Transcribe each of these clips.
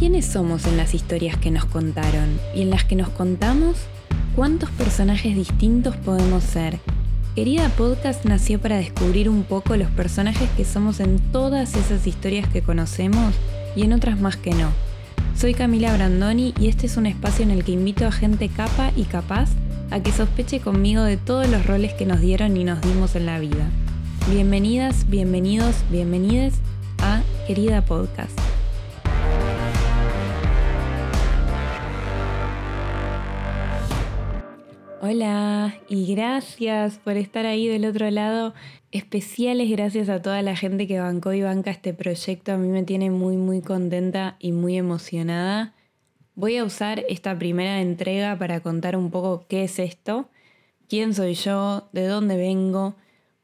¿Quiénes somos en las historias que nos contaron? Y en las que nos contamos, ¿cuántos personajes distintos podemos ser? Querida Podcast nació para descubrir un poco los personajes que somos en todas esas historias que conocemos y en otras más que no. Soy Camila Brandoni y este es un espacio en el que invito a gente capa y capaz a que sospeche conmigo de todos los roles que nos dieron y nos dimos en la vida. Bienvenidas, bienvenidos, bienvenides a Querida Podcast. Hola y gracias por estar ahí del otro lado. Especiales gracias a toda la gente que bancó y banca este proyecto. A mí me tiene muy muy contenta y muy emocionada. Voy a usar esta primera entrega para contar un poco qué es esto, quién soy yo, de dónde vengo,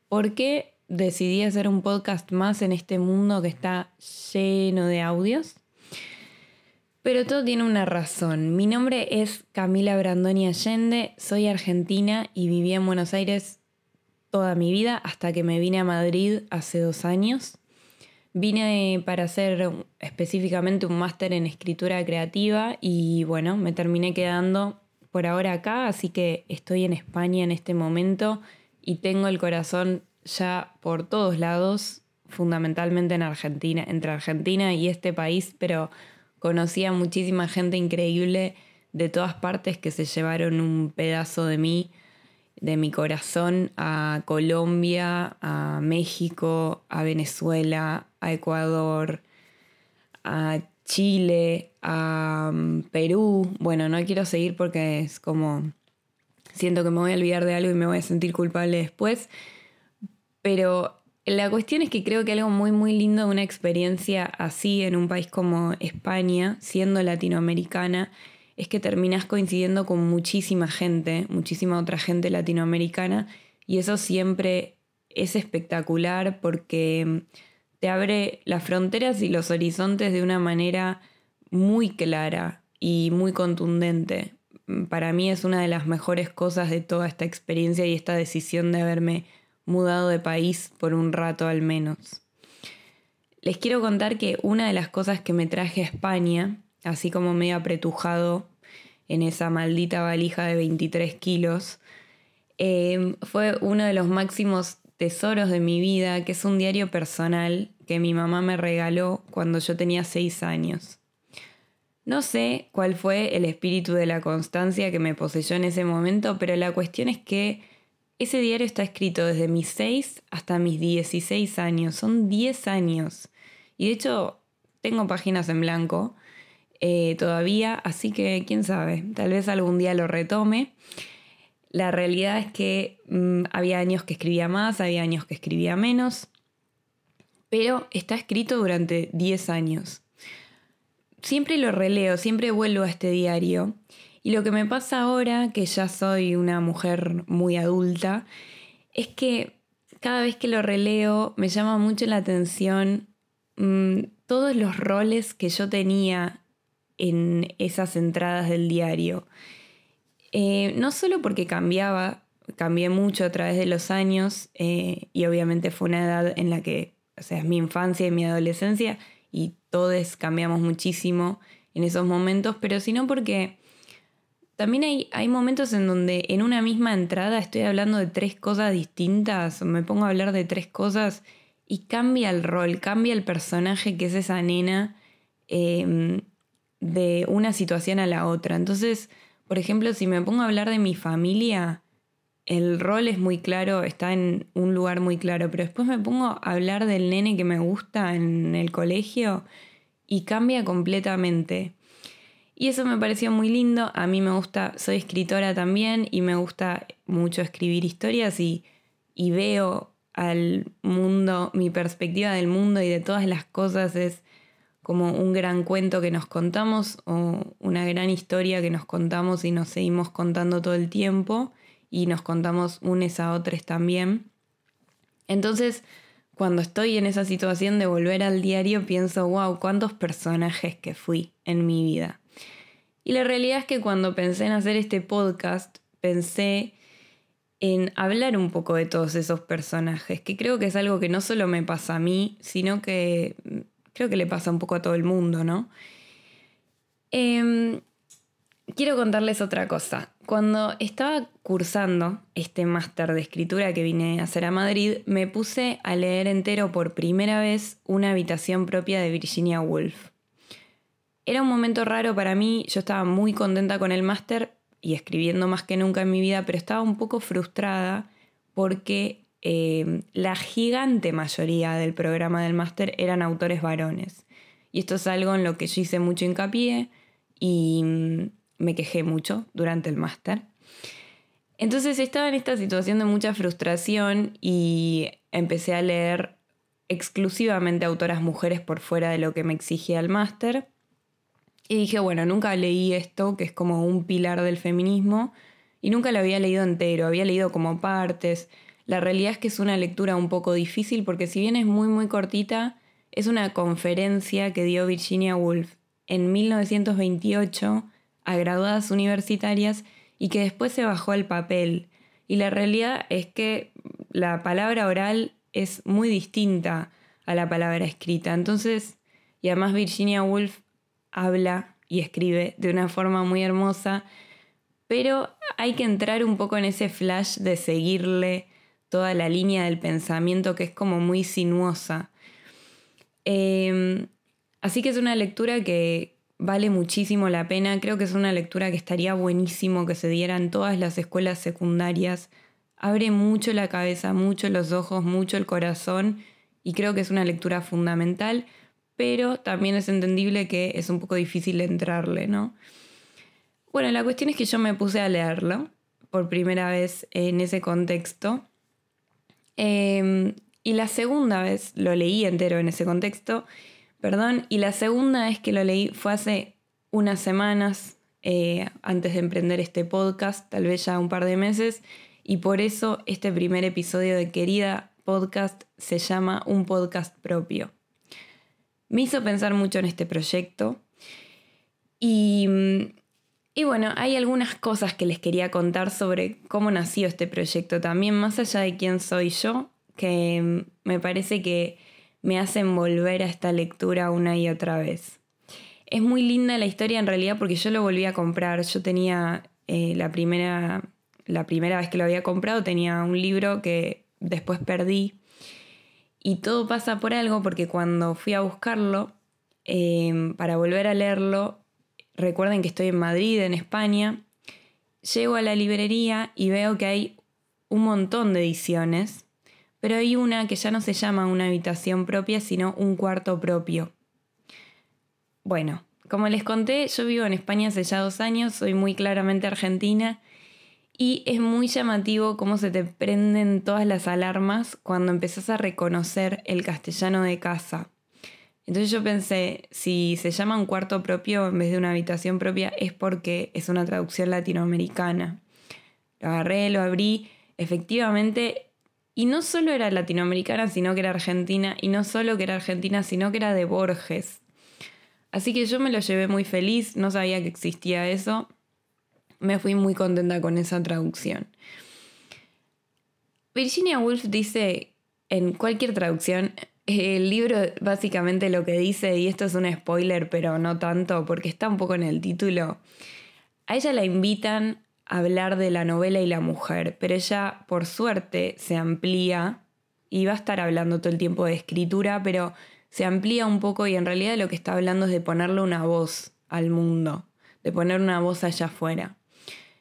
por qué decidí hacer un podcast más en este mundo que está lleno de audios pero todo tiene una razón. Mi nombre es Camila Brandoni Allende, soy argentina y viví en Buenos Aires toda mi vida hasta que me vine a Madrid hace dos años. Vine para hacer específicamente un máster en escritura creativa y bueno, me terminé quedando por ahora acá, así que estoy en España en este momento y tengo el corazón ya por todos lados, fundamentalmente en Argentina, entre Argentina y este país, pero Conocí a muchísima gente increíble de todas partes que se llevaron un pedazo de mí, de mi corazón, a Colombia, a México, a Venezuela, a Ecuador, a Chile, a mm, Perú. Bueno, no quiero seguir porque es como siento que me voy a olvidar de algo y me voy a sentir culpable después. Pero la cuestión es que creo que algo muy muy lindo de una experiencia así en un país como España, siendo latinoamericana, es que terminas coincidiendo con muchísima gente, muchísima otra gente latinoamericana, y eso siempre es espectacular porque te abre las fronteras y los horizontes de una manera muy clara y muy contundente. Para mí es una de las mejores cosas de toda esta experiencia y esta decisión de haberme mudado de país por un rato al menos. Les quiero contar que una de las cosas que me traje a España, así como medio apretujado en esa maldita valija de 23 kilos, em, fue uno de los máximos tesoros de mi vida, que es un diario personal que mi mamá me regaló cuando yo tenía 6 años. No sé cuál fue el espíritu de la constancia que me poseyó en ese momento, pero la cuestión es que ese diario está escrito desde mis 6 hasta mis 16 años. Son 10 años. Y de hecho, tengo páginas en blanco eh, todavía, así que quién sabe, tal vez algún día lo retome. La realidad es que mm, había años que escribía más, había años que escribía menos, pero está escrito durante 10 años. Siempre lo releo, siempre vuelvo a este diario y lo que me pasa ahora, que ya soy una mujer muy adulta, es que cada vez que lo releo me llama mucho la atención mm, todos los roles que yo tenía en esas entradas del diario. Eh, no solo porque cambiaba, cambié mucho a través de los años eh, y obviamente fue una edad en la que, o sea, es mi infancia y mi adolescencia y todos cambiamos muchísimo en esos momentos, pero sino porque también hay, hay momentos en donde en una misma entrada estoy hablando de tres cosas distintas, me pongo a hablar de tres cosas y cambia el rol, cambia el personaje que es esa nena em, de una situación a la otra. Entonces, por ejemplo, si me pongo a hablar de mi familia, el rol es muy claro, está en un lugar muy claro, pero después me pongo a hablar del nene que me gusta en el colegio y cambia completamente. Y eso me pareció muy lindo. A mí me gusta, soy escritora también y me gusta mucho escribir historias y, veo al mundo, mi perspectiva del mundo y de todas las cosas es como un gran cuento que nos contamos o una gran historia que nos contamos y nos seguimos contando todo el tiempo y nos contamos unes a otros también. Entonces, cuando estoy en esa situación de volver al diario, pienso, wow, cuántos personajes que fui en mi vida. Y la realidad es que cuando pensé en hacer este podcast, pensé en hablar un poco de todos esos personajes, que creo que es algo que no solo me pasa a mí, sino que mm, creo que le pasa un poco a todo el mundo, ¿no? Em, quiero contarles otra cosa. Cuando estaba cursando este máster de escritura que vine a hacer a Madrid, me puse a leer entero por primera vez Una habitación propia de Virginia Woolf. Era un momento raro para mí, yo estaba muy contenta con el máster y escribiendo más que nunca en mi vida, pero estaba un poco frustrada porque em, la gigante mayoría del programa del máster eran autores varones. Y esto es algo en lo que yo hice mucho hincapié y mm, me quejé mucho durante el máster. Entonces estaba en esta situación de mucha frustración y empecé a leer exclusivamente autoras mujeres por fuera de lo que me exigía el máster. Y dije, bueno, nunca leí esto, que es como un pilar del feminismo, y nunca lo había leído entero, había leído como partes. La realidad es que es una lectura un poco difícil porque si bien es muy muy cortita, es una conferencia que dio Virginia Woolf en 1928 a graduadas universitarias y que después se bajó al papel. Y la realidad es que la palabra oral es muy distinta a la palabra escrita. Entonces, y además Virginia Woolf habla y escribe de una forma muy hermosa, pero hay que entrar un poco en ese flash de seguirle toda la línea del pensamiento que es como muy sinuosa. Em, así que es una lectura que, vale muchísimo la pena. Creo que es una lectura que estaría buenísimo que se diera en todas las escuelas secundarias. Abre mucho la cabeza, mucho los ojos, mucho el corazón y creo que es una lectura fundamental, pero también es entendible que es un poco difícil entrarle, ¿no? Bueno, la cuestión es que yo me puse a leerlo por primera vez en ese contexto. Em, y la segunda vez lo leí entero en ese contexto perdón. Y la segunda vez que lo leí fue hace unas semanas, eh, antes de emprender este podcast, tal vez ya un par de meses, y por eso este primer episodio de Querida Podcast se llama Un podcast propio. Me hizo pensar mucho en este proyecto y, y bueno, hay algunas cosas que les quería contar sobre cómo nació este proyecto también, más allá de quién soy yo, que me parece que me hacen volver a esta lectura una y otra vez. Es muy linda la historia en realidad porque yo lo volví a comprar. Yo tenía eh, la, primera, la primera vez que lo había comprado, tenía un libro que después perdí. Y todo pasa por algo porque cuando fui a buscarlo, em, para volver a leerlo, recuerden que estoy en Madrid, en España, llego a la librería y veo que hay un montón de ediciones pero hay una que ya no se llama una habitación propia, sino un cuarto propio. Bueno, como les conté, yo vivo en España hace ya dos años, soy muy claramente argentina y es muy llamativo cómo se te prenden todas las alarmas cuando empezás a reconocer el castellano de casa. Entonces yo pensé, si se llama un cuarto propio en vez de una habitación propia es porque es una traducción latinoamericana. Lo agarré, lo abrí, efectivamente y no solo era latinoamericana, sino que era argentina. Y no solo que era argentina, sino que era de Borges. Así que yo me lo llevé muy feliz, no sabía que existía eso. Me fui muy contenta con esa traducción. Virginia Woolf dice en cualquier traducción, el libro básicamente lo que dice, y esto es un spoiler, pero no tanto, porque está un poco en el título, a ella la invitan hablar de la novela y la mujer, pero ella por suerte se amplía y va a estar hablando todo el tiempo de escritura, pero se amplía un poco y en realidad lo que está hablando es de ponerle una voz al mundo, de poner una voz allá afuera.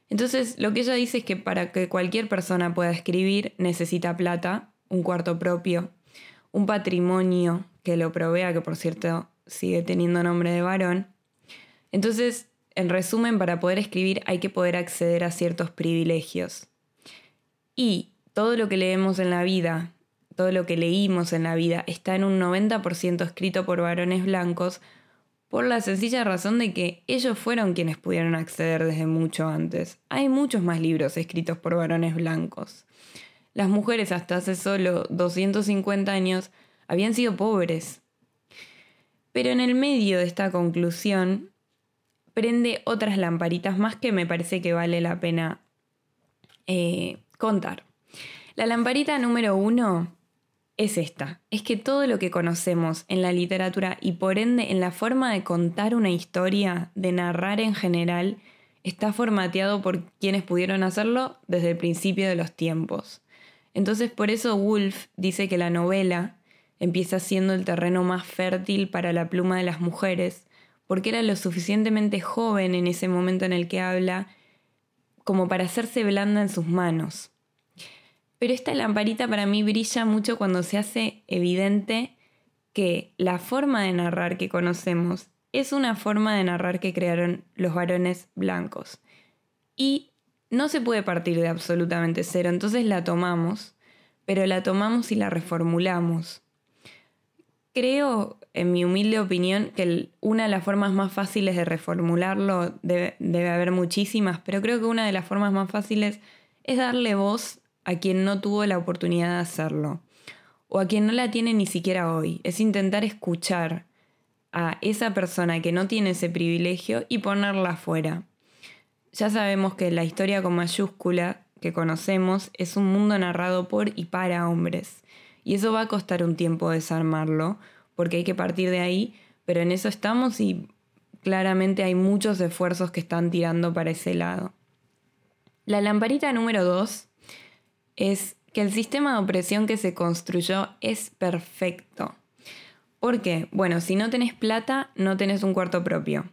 Entonces, lo que ella dice es que para que cualquier persona pueda escribir necesita plata, un cuarto propio, un patrimonio que lo provea, que por cierto sigue teniendo nombre de varón. Entonces, en resumen, para poder escribir hay que poder acceder a ciertos privilegios. Y todo lo que leemos en la vida, todo lo que leímos en la vida, está en un 90% escrito por varones blancos, por la sencilla razón de que ellos fueron quienes pudieron acceder desde mucho antes. Hay muchos más libros escritos por varones blancos. Las mujeres hasta hace solo 250 años habían sido pobres. Pero en el medio de esta conclusión prende otras lamparitas más que me parece que vale la pena eh, contar. La lamparita número uno es esta, es que todo lo que conocemos en la literatura y por ende en la forma de contar una historia, de narrar en general, está formateado por quienes pudieron hacerlo desde el principio de los tiempos. Entonces por eso Woolf dice que la novela empieza siendo el terreno más fértil para la pluma de las mujeres, porque era lo suficientemente joven en ese momento en el que habla como para hacerse blanda en sus manos. Pero esta lamparita para mí brilla mucho cuando se hace evidente que la forma de narrar que conocemos es una forma de narrar que crearon los varones blancos. Y no se puede partir de absolutamente cero, entonces la tomamos, pero la tomamos y la reformulamos. Creo, en mi humilde opinión, que una de las formas más fáciles de reformularlo, debe, debe haber muchísimas, pero creo que una de las formas más fáciles es darle voz a quien no tuvo la oportunidad de hacerlo, o a quien no la tiene ni siquiera hoy. Es intentar escuchar a esa persona que no tiene ese privilegio y ponerla afuera. Ya sabemos que la historia con mayúscula que conocemos es un mundo narrado por y para hombres. Y eso va a costar un tiempo desarmarlo, porque hay que partir de ahí, pero en eso estamos y claramente hay muchos esfuerzos que están tirando para ese lado. La lamparita número 2 es que el sistema de opresión que se construyó es perfecto. ¿Por qué? Bueno, si no tenés plata, no tenés un cuarto propio.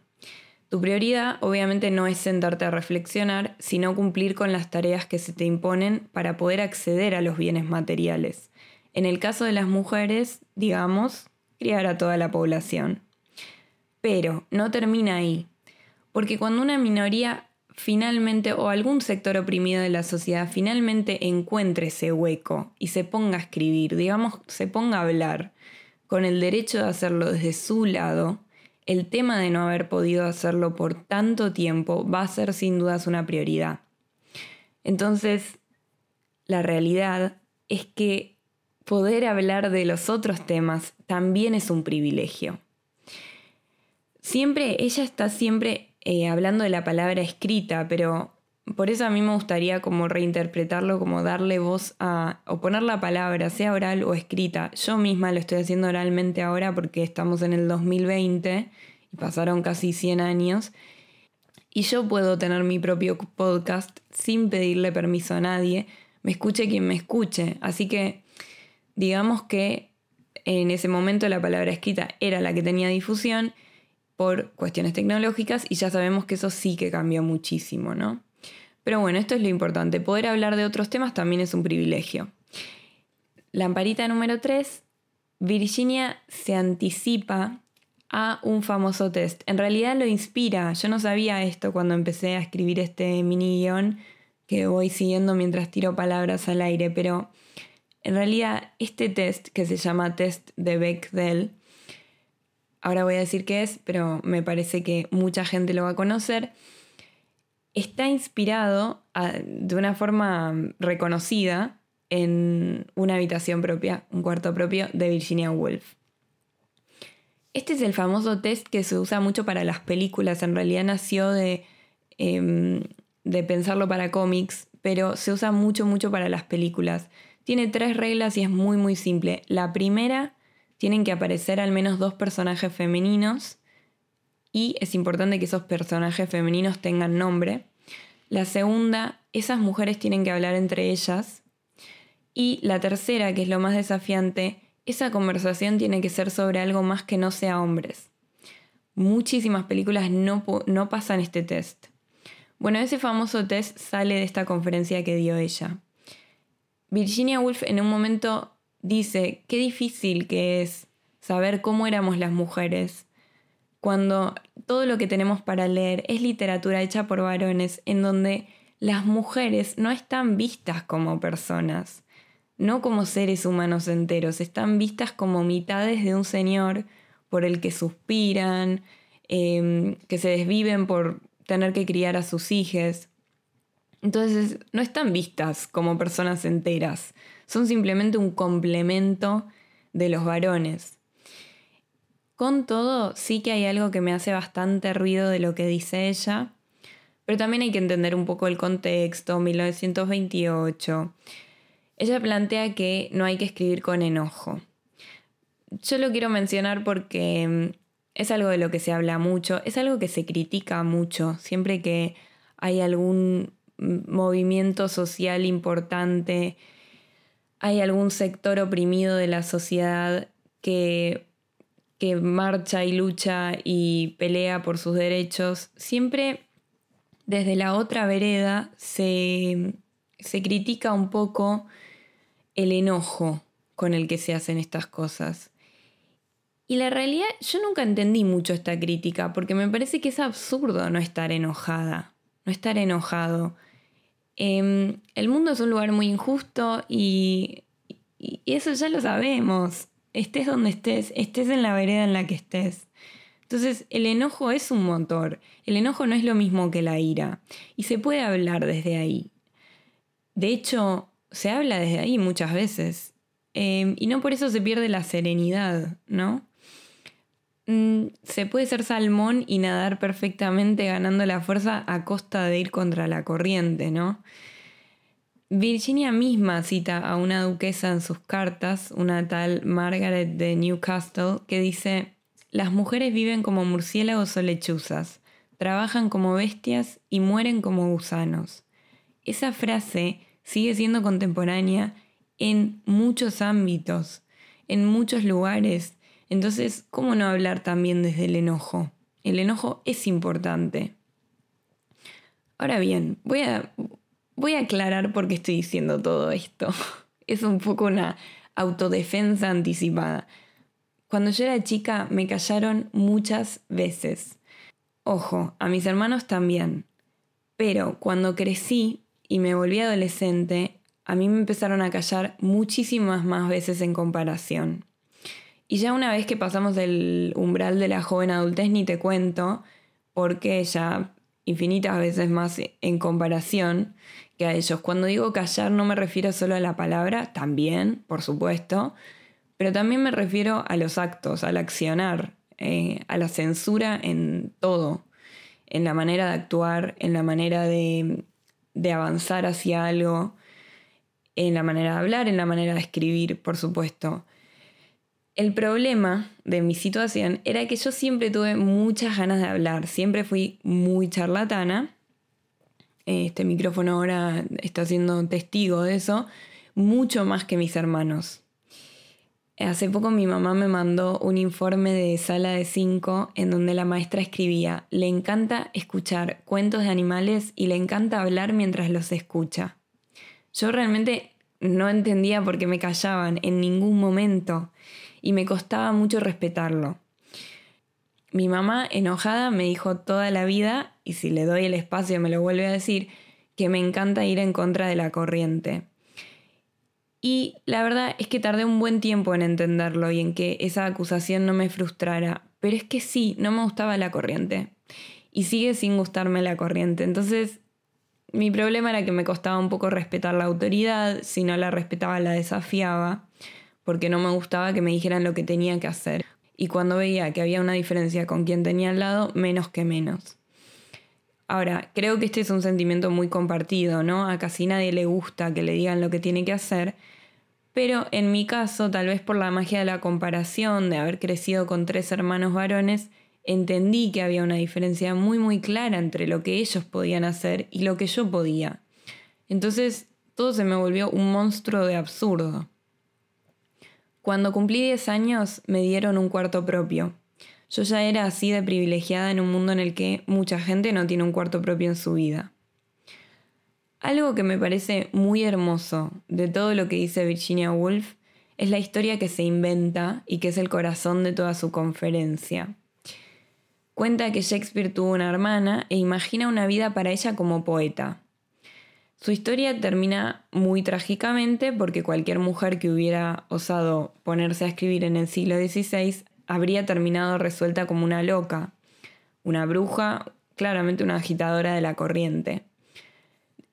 Tu prioridad obviamente no es sentarte a reflexionar, sino cumplir con las tareas que se te imponen para poder acceder a los bienes materiales. En el caso de las mujeres, digamos, criar a toda la población. Pero no termina ahí, porque cuando una minoría finalmente o algún sector oprimido de la sociedad finalmente encuentre ese hueco y se ponga a escribir, digamos, se ponga a hablar con el derecho de hacerlo desde su lado, el tema de no haber podido hacerlo por tanto tiempo va a ser sin dudas una prioridad. Entonces, la realidad es que poder hablar de los otros temas también es un privilegio. Siempre, ella está siempre eh, hablando de la palabra escrita, pero por eso a mí me gustaría como reinterpretarlo, como darle voz a, o poner la palabra, sea oral o escrita. Yo misma lo estoy haciendo oralmente ahora porque estamos en el 2020 y pasaron casi 100 años. Y yo puedo tener mi propio podcast sin pedirle permiso a nadie, me escuche quien me escuche. Así que digamos que en ese momento la palabra escrita era la que tenía difusión por cuestiones tecnológicas y ya sabemos que eso sí que cambió muchísimo, ¿no? Pero bueno, esto es lo importante. Poder hablar de otros temas también es un privilegio. Lamparita número 3. Virginia se anticipa a un famoso test. En realidad lo inspira. Yo no sabía esto cuando empecé a escribir este mini guion que voy siguiendo mientras tiro palabras al aire, pero en realidad este test que se llama test de Bechdel ahora voy a decir qué es, pero me parece que mucha gente lo va a conocer, está inspirado de una forma reconocida en una habitación propia, un cuarto propio de Virginia Woolf. Este es el famoso test que se usa mucho para las películas, en realidad nació de, em, de pensarlo para cómics, pero se usa mucho, mucho para las películas. Tiene tres reglas y es muy, muy simple. La primera tienen que aparecer al menos dos personajes femeninos y es importante que esos personajes femeninos tengan nombre. La segunda, esas mujeres tienen que hablar entre ellas. Y la tercera, que es lo más desafiante, esa conversación tiene que ser sobre algo más que no sea hombres. Muchísimas películas no, no pasan este test. Bueno, ese famoso test sale de esta conferencia que dio ella. Virginia Woolf en un momento dice, qué difícil que es saber cómo éramos las mujeres, cuando todo lo que tenemos para leer es literatura hecha por varones, en donde las mujeres no están vistas como personas, no como seres humanos enteros, están vistas como mitades de un señor por el que suspiran, em, que se desviven por tener que criar a sus hijos. Entonces, no están vistas como personas enteras, son simplemente un complemento de los varones. Con todo, sí que hay algo que me hace bastante ruido de lo que dice ella, pero también hay que entender un poco el contexto, 1928. ella plantea que no hay que escribir con enojo. Yo lo quiero mencionar porque mm, es algo de lo que se habla mucho, es algo que se critica mucho, siempre que hay algún mm, movimiento social importante, hay algún sector oprimido de la sociedad que, que marcha y lucha y pelea por sus derechos, siempre desde la otra vereda se, se critica un poco el enojo con el que se hacen estas cosas. Y la realidad, yo nunca entendí mucho esta crítica, porque me parece que es absurdo no estar enojada, no estar enojado. Em, el mundo es un lugar muy injusto y, eso ya lo sabemos. Estés donde estés, estés en la vereda en la que estés. Entonces, el enojo es un motor. El enojo no es lo mismo que la ira. Y se puede hablar desde ahí. De hecho, se habla desde ahí muchas veces. Em, y no por eso se pierde la serenidad, ¿no? Mm, se puede ser salmón y nadar perfectamente ganando la fuerza a costa de ir contra la corriente, ¿no? Virginia misma cita a una duquesa en sus cartas, una tal Margaret de Newcastle, que dice, las mujeres viven como murciélagos o lechuzas, trabajan como bestias y mueren como gusanos. Esa frase sigue siendo contemporánea en muchos ámbitos, en muchos lugares. Entonces, ¿cómo no hablar también desde el enojo? El enojo es importante. Ahora bien, voy a, voy a aclarar por qué estoy diciendo todo esto. Es un poco una autodefensa anticipada. Cuando yo era chica me callaron muchas veces. Ojo, a mis hermanos también. Pero cuando crecí y me volví adolescente, a mí me empezaron a callar muchísimas más veces en comparación. Y ya una vez que pasamos del umbral de la joven adultez, ni te cuento, porque ya infinitas veces más en comparación que a ellos. Cuando digo callar no me refiero solo a la palabra, también, por supuesto, pero también me refiero a los actos, al accionar, eh, a la censura en todo, en la manera de actuar, en la manera de de avanzar hacia algo, en la manera de hablar, en la manera de escribir, por supuesto. El problema de mi situación era que yo siempre tuve muchas ganas de hablar, siempre fui muy charlatana. Este micrófono ahora está siendo testigo de eso, mucho más que mis hermanos. Hace poco mi mamá me mandó un informe de sala de 5 en donde la maestra escribía, le encanta escuchar cuentos de animales y le encanta hablar mientras los escucha. Yo realmente no entendía por qué me callaban en ningún momento y me costaba mucho respetarlo. Mi mamá, enojada, me dijo toda la vida, y si le doy el espacio me lo vuelve a decir, que me encanta ir en contra de la corriente. Y la verdad es que tardé un buen tiempo en entenderlo y en que esa acusación no me frustrara. Pero es que sí, no me gustaba la corriente. Y sigue sin gustarme la corriente. Entonces, mi problema era que me costaba un poco respetar la autoridad. Si no la respetaba, la desafiaba. Porque no me gustaba que me dijeran lo que tenía que hacer. Y cuando veía que había una diferencia con quien tenía al lado, menos que menos. Ahora, creo que este es un sentimiento muy compartido, ¿no? A casi nadie le gusta que le digan lo que tiene que hacer, pero en mi caso, tal vez por la magia de la comparación, de haber crecido con tres hermanos varones, entendí que había una diferencia muy muy clara entre lo que ellos podían hacer y lo que yo podía. Entonces, todo se me volvió un monstruo de absurdo. Cuando cumplí 10 años, me dieron un cuarto propio. Yo ya era así de privilegiada en un mundo en el que mucha gente no tiene un cuarto propio en su vida. Algo que me parece muy hermoso de todo lo que dice Virginia Woolf es la historia que se inventa y que es el corazón de toda su conferencia. Cuenta que Shakespeare tuvo una hermana e imagina una vida para ella como poeta. Su historia termina muy trágicamente porque cualquier mujer que hubiera osado ponerse a escribir en el siglo XVI habría terminado resuelta como una loca, una bruja, claramente una agitadora de la corriente.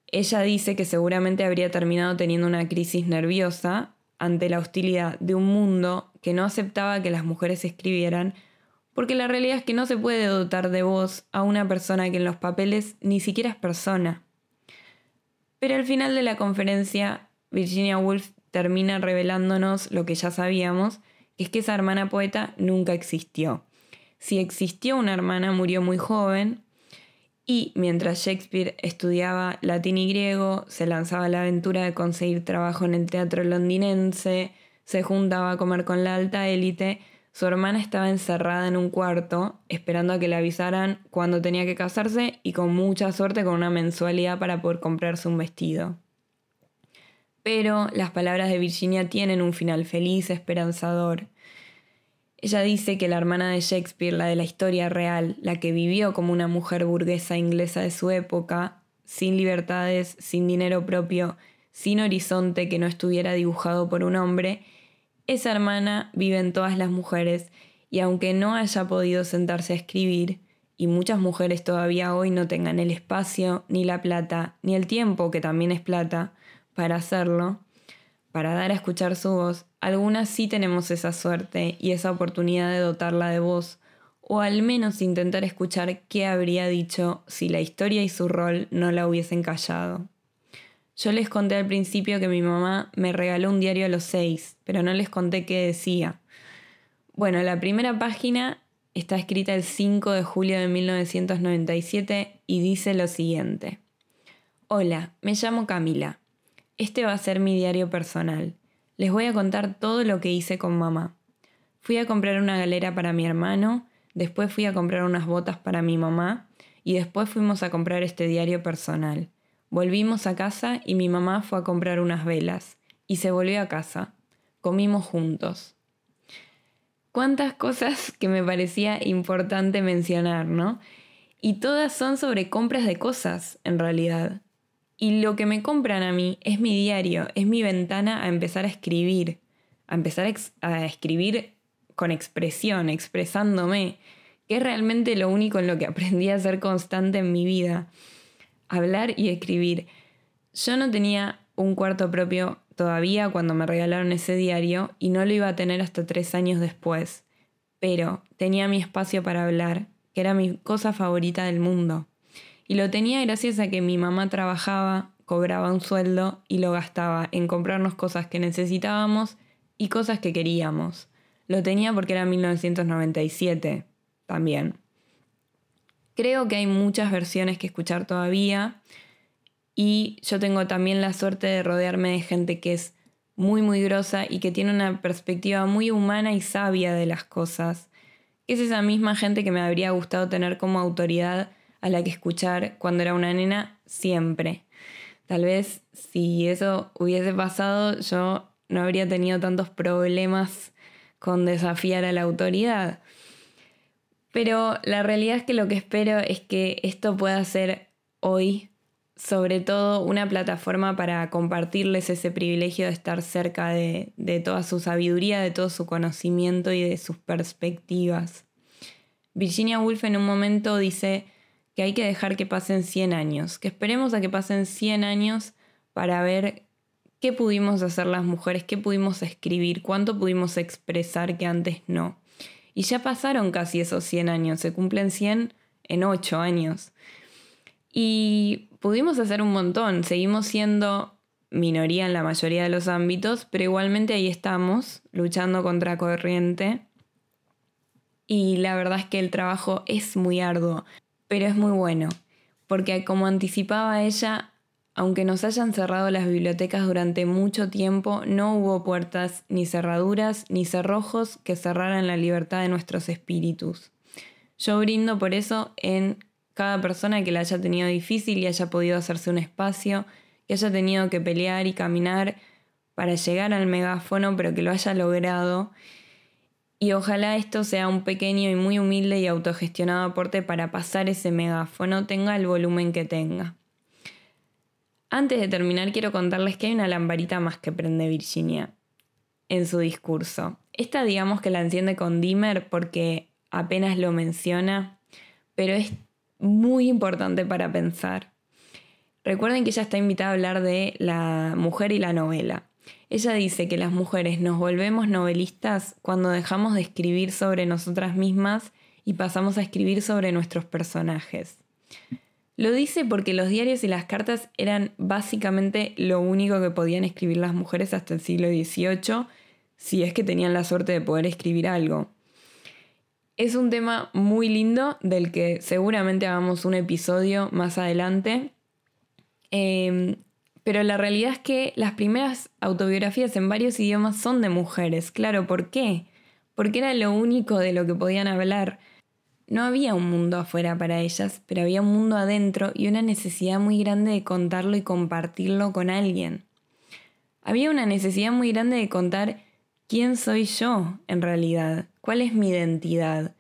Ella dice que seguramente habría terminado teniendo una crisis nerviosa ante la hostilidad de un mundo que no aceptaba que las mujeres escribieran, porque la realidad es que no se puede dotar de voz a una persona que en los papeles ni siquiera es persona. Pero al final de la conferencia Virginia Woolf termina revelándonos lo que ya sabíamos, que es que esa hermana poeta nunca existió. Si existió una hermana, murió muy joven y mientras Shakespeare estudiaba latín y griego, se lanzaba a la aventura de conseguir trabajo en el teatro londinense, se juntaba a comer con la alta élite, su hermana estaba encerrada en un cuarto, esperando a que le avisaran cuándo tenía que casarse y con mucha suerte con una mensualidad para poder comprarse un vestido. Pero las palabras de Virginia tienen un final feliz, esperanzador. Ella dice que la hermana de Shakespeare, la de la historia real, la que vivió como una mujer burguesa inglesa de su época, sin libertades, sin dinero propio, sin horizonte que no estuviera dibujado por un hombre, esa hermana vive en todas las mujeres y aunque no haya podido sentarse a escribir, y muchas mujeres todavía hoy no tengan el espacio, ni la plata, ni el tiempo, que también es plata, para hacerlo, para dar a escuchar su voz, algunas sí tenemos esa suerte y esa oportunidad de dotarla de voz, o al menos intentar escuchar qué habría dicho si la historia y su rol no la hubiesen callado. Yo les conté al principio que mi mamá me regaló un diario a los seis, pero no les conté qué decía. Bueno, la primera página está escrita el 5 de julio de 1997 y dice lo siguiente. Hola, me llamo Camila. Este va a ser mi diario personal. Les voy a contar todo lo que hice con mamá. Fui a comprar una galera para mi hermano, después fui a comprar unas botas para mi mamá y después fuimos a comprar este diario personal. Volvimos a casa y mi mamá fue a comprar unas velas y se volvió a casa. Comimos juntos. Cuántas cosas que me parecía importante mencionar, ¿no? Y todas son sobre compras de cosas, en realidad. Y lo que me compran a mí es mi diario, es mi ventana a empezar a escribir, a empezar a, escribir con expresión, expresándome, que es realmente lo único en lo que aprendí a ser constante en mi vida, hablar y escribir. Yo no tenía un cuarto propio todavía cuando me regalaron ese diario y no lo iba a tener hasta tres años después, pero tenía mi espacio para hablar, que era mi cosa favorita del mundo. Y lo tenía gracias a que mi mamá trabajaba, cobraba un sueldo y lo gastaba en comprarnos cosas que necesitábamos y cosas que queríamos. Lo tenía porque era 1997 también. Creo que hay muchas versiones que escuchar todavía y yo tengo también la suerte de rodearme de gente que es muy muy grosa y que tiene una perspectiva muy humana y sabia de las cosas. Es esa misma gente que me habría gustado tener como autoridad a la que escuchar cuando era una nena siempre. Tal vez si eso hubiese pasado yo no habría tenido tantos problemas con desafiar a la autoridad. Pero la realidad es que lo que espero es que esto pueda ser hoy, sobre todo, una plataforma para compartirles ese privilegio de estar cerca de, de toda su sabiduría, de todo su conocimiento y de sus perspectivas. Virginia Woolf en un momento dice, que hay que dejar que pasen 100 años, que esperemos a que pasen 100 años para ver qué pudimos hacer las mujeres, qué pudimos escribir, cuánto pudimos expresar que antes no. Y ya pasaron casi esos 100 años, se cumplen 100 en 8 años. Y pudimos hacer un montón, seguimos siendo minoría en la mayoría de los ámbitos, pero igualmente ahí estamos, luchando contra corriente. Y la verdad es que el trabajo es muy arduo pero es muy bueno, porque como anticipaba ella, aunque nos hayan cerrado las bibliotecas durante mucho tiempo, no hubo puertas, ni cerraduras, ni cerrojos que cerraran la libertad de nuestros espíritus. Yo brindo por eso en cada persona que la haya tenido difícil y haya podido hacerse un espacio, que haya tenido que pelear y caminar para llegar al megáfono, pero que lo haya logrado y ojalá esto sea un pequeño y muy humilde y autogestionado aporte para pasar ese megáfono, tenga el volumen que tenga. Antes de terminar, quiero contarles que hay una lamparita más que prende Virginia en su discurso. Esta digamos que la enciende con dimmer porque apenas lo menciona, pero es muy importante para pensar. Recuerden que ella está invitada a hablar de la mujer y la novela. Ella dice que las mujeres nos volvemos novelistas cuando dejamos de escribir sobre nosotras mismas y pasamos a escribir sobre nuestros personajes. Lo dice porque los diarios y las cartas eran básicamente lo único que podían escribir las mujeres hasta el siglo XVIII, si es que tenían la suerte de poder escribir algo. Es un tema muy lindo del que seguramente hagamos un episodio más adelante. Em, pero la realidad es que las primeras autobiografías en varios idiomas son de mujeres. Claro, ¿por qué? Porque era lo único de lo que podían hablar. No había un mundo afuera para ellas, pero había un mundo adentro y una necesidad muy grande de contarlo y compartirlo con alguien. Había una necesidad muy grande de contar quién soy yo en realidad, cuál es mi identidad,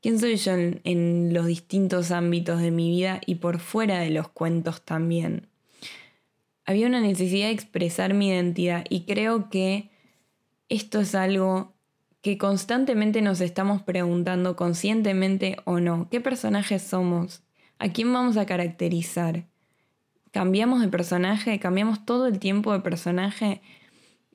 quién soy yo en, los distintos ámbitos de mi vida y por fuera de los cuentos también. Había una necesidad de expresar mi identidad y creo que esto es algo que constantemente nos estamos preguntando, conscientemente o no, ¿qué personajes somos? ¿A quién vamos a caracterizar? ¿Cambiamos de personaje? ¿Cambiamos todo el tiempo de personaje?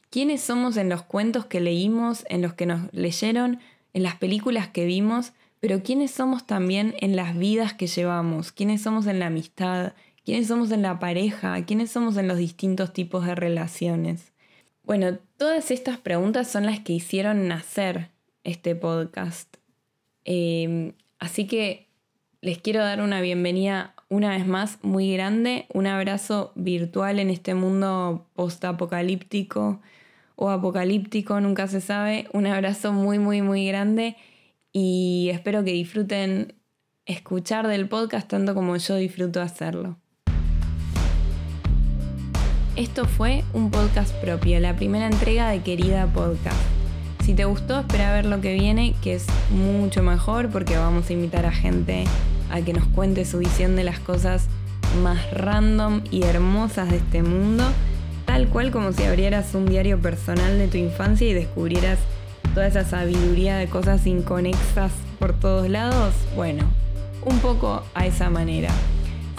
¿Quiénes somos en los cuentos que leímos, en los que nos leyeron, en las películas que vimos? Pero ¿quiénes somos también en las vidas que llevamos? ¿Quiénes somos en la amistad? ¿Quiénes somos en la pareja? ¿Quiénes somos en los distintos tipos de relaciones? Bueno, todas estas preguntas son las que hicieron nacer este podcast. Em, así que les quiero dar una bienvenida una vez más muy grande, un abrazo virtual en este mundo post-apocalíptico o apocalíptico, nunca se sabe. Un abrazo muy, muy, muy grande y espero que disfruten escuchar del podcast tanto como yo disfruto hacerlo. Esto fue un podcast propio, la primera entrega de Querida Podcast. Si te gustó, espera ver lo que viene, que es mucho mejor porque vamos a invitar a gente a que nos cuente su visión de las cosas más random y hermosas de este mundo, tal cual como si abrieras un diario personal de tu infancia y descubrieras toda esa sabiduría de cosas inconexas por todos lados. Bueno, un poco a esa manera.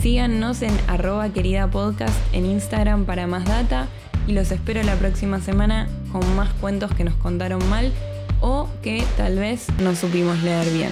Síganos en arroba querida podcast en Instagram para más data y los espero la próxima semana con más cuentos que nos contaron mal o que tal vez no supimos leer bien.